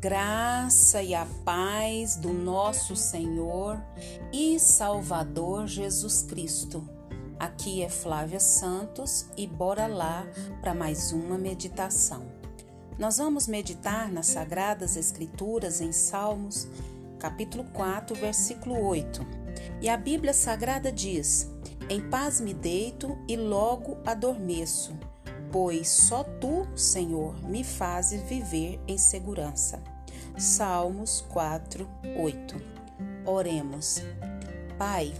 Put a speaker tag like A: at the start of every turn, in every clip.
A: graça e a paz do nosso Senhor e Salvador Jesus Cristo. Aqui é Flávia Santos e bora lá para mais uma meditação. Nós vamos meditar nas Sagradas Escrituras em Salmos, capítulo 4, versículo 8. E a Bíblia Sagrada diz: Em paz me deito e logo adormeço pois só tu, Senhor, me fazes viver em segurança. Salmos 4, 8. Oremos. Pai,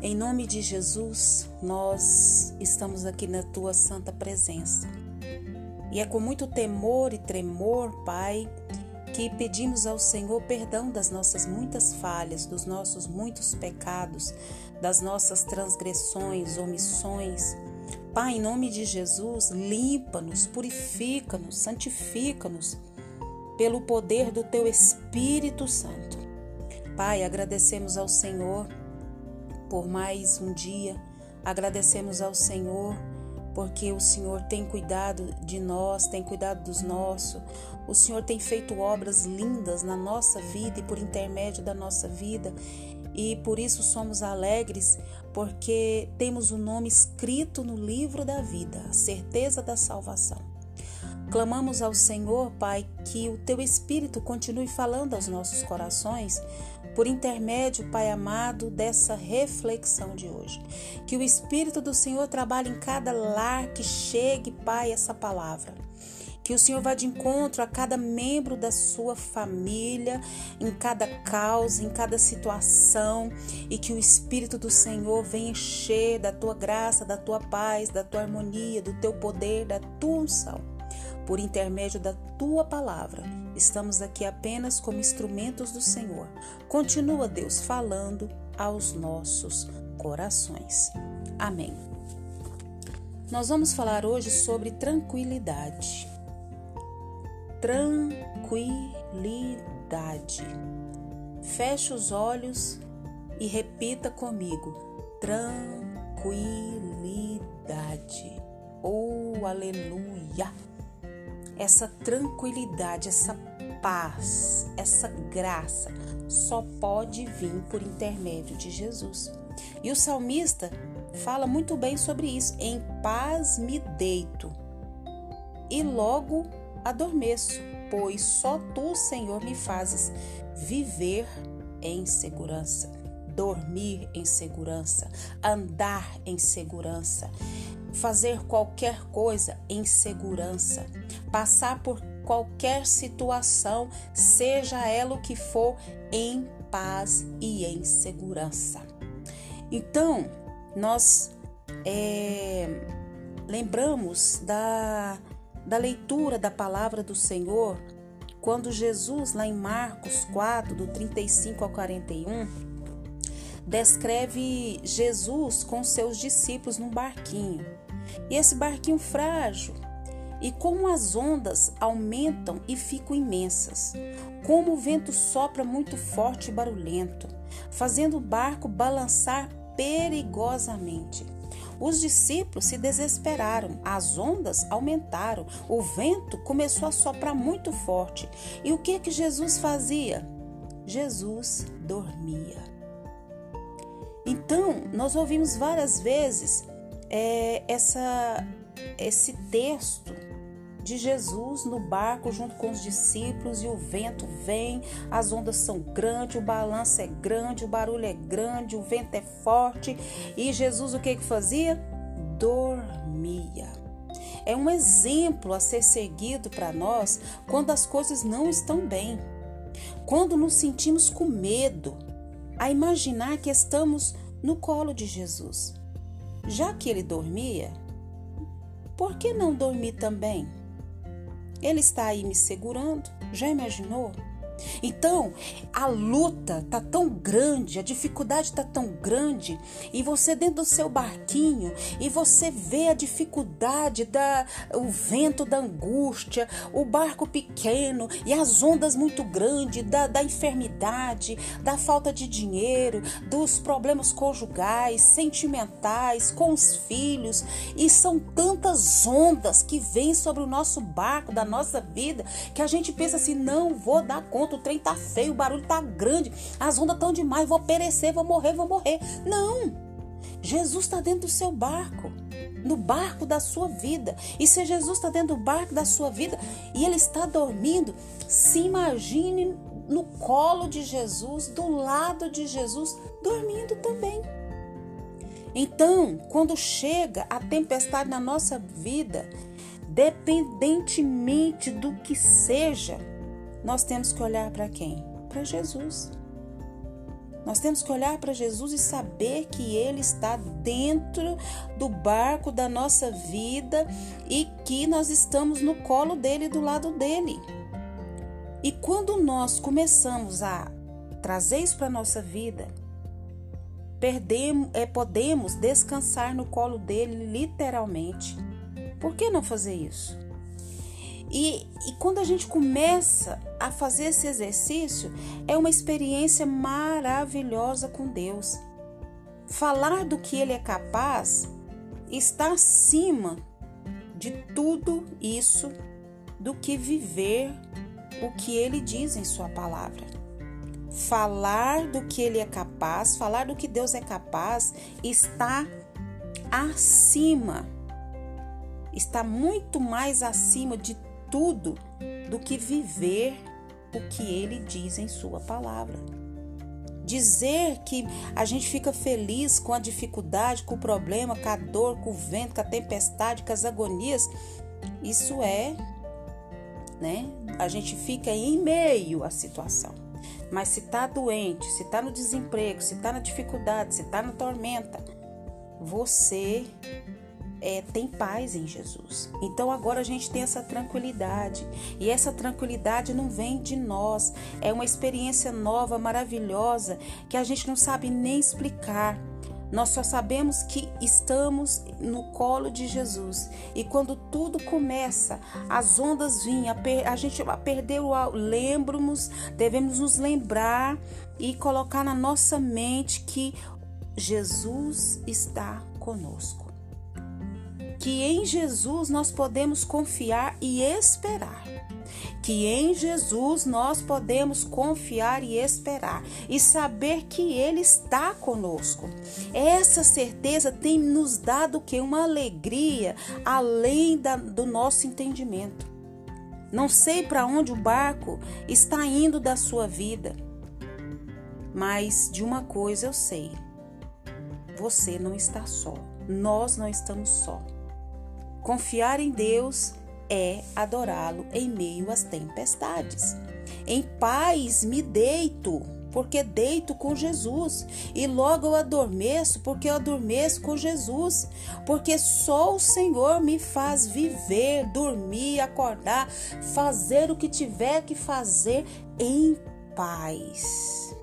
A: em nome de Jesus, nós estamos aqui na tua santa presença. E é com muito temor e tremor, Pai, que pedimos ao Senhor perdão das nossas muitas falhas, dos nossos muitos pecados, das nossas transgressões, omissões Pai, em nome de Jesus, limpa-nos, purifica-nos, santifica-nos pelo poder do Teu Espírito Santo. Pai, agradecemos ao Senhor por mais um dia, agradecemos ao Senhor porque o Senhor tem cuidado de nós, tem cuidado dos nossos. O Senhor tem feito obras lindas na nossa vida e por intermédio da nossa vida e por isso somos alegres, porque temos o nome escrito no livro da vida, a certeza da salvação. Clamamos ao Senhor, Pai, que o teu Espírito continue falando aos nossos corações, por intermédio, Pai amado, dessa reflexão de hoje. Que o Espírito do Senhor trabalhe em cada lar que chegue, Pai, essa palavra que o Senhor vá de encontro a cada membro da sua família, em cada causa, em cada situação, e que o Espírito do Senhor venha encher da tua graça, da tua paz, da tua harmonia, do teu poder, da tua unção. Por intermédio da tua palavra, estamos aqui apenas como instrumentos do Senhor. Continua, Deus, falando aos nossos corações. Amém. Nós vamos falar hoje sobre tranquilidade tranquilidade. Feche os olhos e repita comigo: tranquilidade. Oh, aleluia! Essa tranquilidade, essa paz, essa graça só pode vir por intermédio de Jesus. E o salmista fala muito bem sobre isso. Em paz me deito e logo adormeço, pois só tu, Senhor, me fazes viver em segurança, dormir em segurança, andar em segurança, fazer qualquer coisa em segurança, passar por qualquer situação, seja ela o que for, em paz e em segurança. Então, nós é, lembramos da da leitura da palavra do Senhor, quando Jesus, lá em Marcos 4, do 35 ao 41, descreve Jesus com seus discípulos num barquinho. E esse barquinho frágil, e como as ondas aumentam e ficam imensas, como o vento sopra muito forte e barulhento, fazendo o barco balançar perigosamente. Os discípulos se desesperaram, as ondas aumentaram, o vento começou a soprar muito forte. E o que que Jesus fazia? Jesus dormia. Então, nós ouvimos várias vezes é, essa, esse texto de Jesus no barco junto com os discípulos e o vento vem, as ondas são grandes, o balanço é grande, o barulho é grande, o vento é forte e Jesus o que que fazia? Dormia. É um exemplo a ser seguido para nós quando as coisas não estão bem, quando nos sentimos com medo, a imaginar que estamos no colo de Jesus. Já que ele dormia, por que não dormir também? Ele está aí me segurando. Já imaginou? Então, a luta tá tão grande, a dificuldade tá tão grande, e você dentro do seu barquinho, e você vê a dificuldade da o vento da angústia, o barco pequeno e as ondas muito grandes da, da enfermidade, da falta de dinheiro, dos problemas conjugais, sentimentais, com os filhos, e são tantas ondas que vêm sobre o nosso barco, da nossa vida, que a gente pensa assim: não vou dar conta, o trem tá feio, o barulho tá grande, as ondas tão demais, vou perecer, vou morrer, vou morrer. Não! Jesus está dentro do seu barco, no barco da sua vida. E se Jesus está dentro do barco da sua vida e ele está dormindo, se imagine no colo de Jesus, do lado de Jesus, dormindo também. Então, quando chega a tempestade na nossa vida, dependentemente do que seja, nós temos que olhar para quem? Para Jesus. Nós temos que olhar para Jesus e saber que Ele está dentro do barco da nossa vida e que nós estamos no colo dele, do lado dele. E quando nós começamos a trazer isso para a nossa vida, perdemos, é, podemos descansar no colo dele, literalmente. Por que não fazer isso? E, e quando a gente começa a fazer esse exercício, é uma experiência maravilhosa com Deus. Falar do que Ele é capaz está acima de tudo isso do que viver o que Ele diz em Sua palavra. Falar do que Ele é capaz, falar do que Deus é capaz, está acima, está muito mais acima de tudo do que viver o que ele diz em sua palavra. Dizer que a gente fica feliz com a dificuldade, com o problema, com a dor, com o vento, com a tempestade, com as agonias, isso é, né? A gente fica em meio à situação. Mas se está doente, se está no desemprego, se está na dificuldade, se está na tormenta, você é, tem paz em Jesus. Então agora a gente tem essa tranquilidade. E essa tranquilidade não vem de nós. É uma experiência nova, maravilhosa, que a gente não sabe nem explicar. Nós só sabemos que estamos no colo de Jesus. E quando tudo começa, as ondas vinham, a, gente perdeu o lembro-nos, devemos nos lembrar e colocar na nossa mente que Jesus está conosco que em Jesus nós podemos confiar e esperar. Que em Jesus nós podemos confiar e esperar e saber que Ele está conosco. Essa certeza tem nos dado que uma alegria além da, do nosso entendimento. Não sei para onde o barco está indo da sua vida, mas de uma coisa eu sei: você não está só, nós não estamos só. Confiar em Deus é adorá-lo em meio às tempestades. Em paz me deito, porque deito com Jesus, e logo eu adormeço, porque eu adormeço com Jesus, porque só o Senhor me faz viver, dormir, acordar, fazer o que tiver que fazer em paz,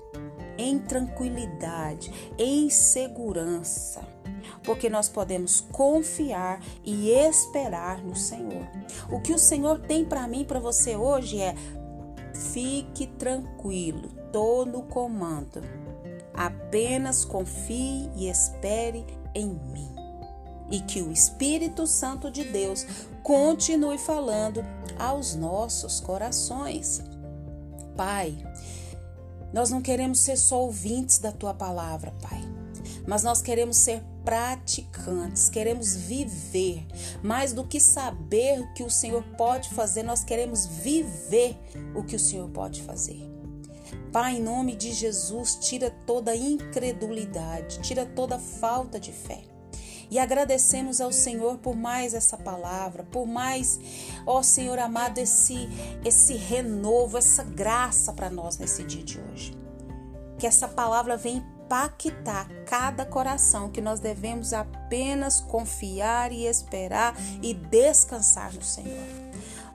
A: em tranquilidade, em segurança porque nós podemos confiar e esperar no Senhor. O que o Senhor tem para mim, para você hoje é: fique tranquilo, tô no comando. Apenas confie e espere em mim. E que o Espírito Santo de Deus continue falando aos nossos corações. Pai, nós não queremos ser só ouvintes da tua palavra, Pai mas nós queremos ser praticantes, queremos viver. Mais do que saber o que o Senhor pode fazer, nós queremos viver o que o Senhor pode fazer. Pai, em nome de Jesus, tira toda incredulidade, tira toda falta de fé. E agradecemos ao Senhor por mais essa palavra, por mais, ó Senhor amado, esse esse renovo, essa graça para nós nesse dia de hoje. Que essa palavra venha impactar cada coração, que nós devemos apenas confiar e esperar e descansar no Senhor.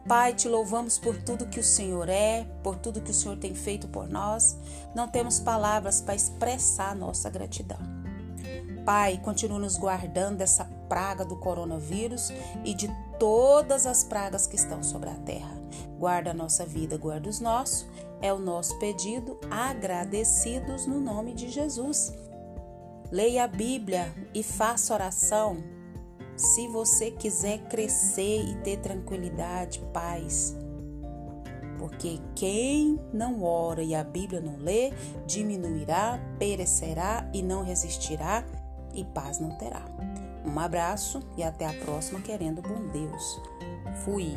A: Pai, te louvamos por tudo que o Senhor é, por tudo que o Senhor tem feito por nós. Não temos palavras para expressar nossa gratidão. Pai, continua nos guardando dessa praga do coronavírus e de todas as pragas que estão sobre a terra. Guarda a nossa vida, guarda os nossos. É o nosso pedido, agradecidos no nome de Jesus. Leia a Bíblia e faça oração. Se você quiser crescer e ter tranquilidade, paz. Porque quem não ora e a Bíblia não lê, diminuirá, perecerá e não resistirá, e paz não terá. Um abraço e até a próxima, querendo bom Deus. Fui.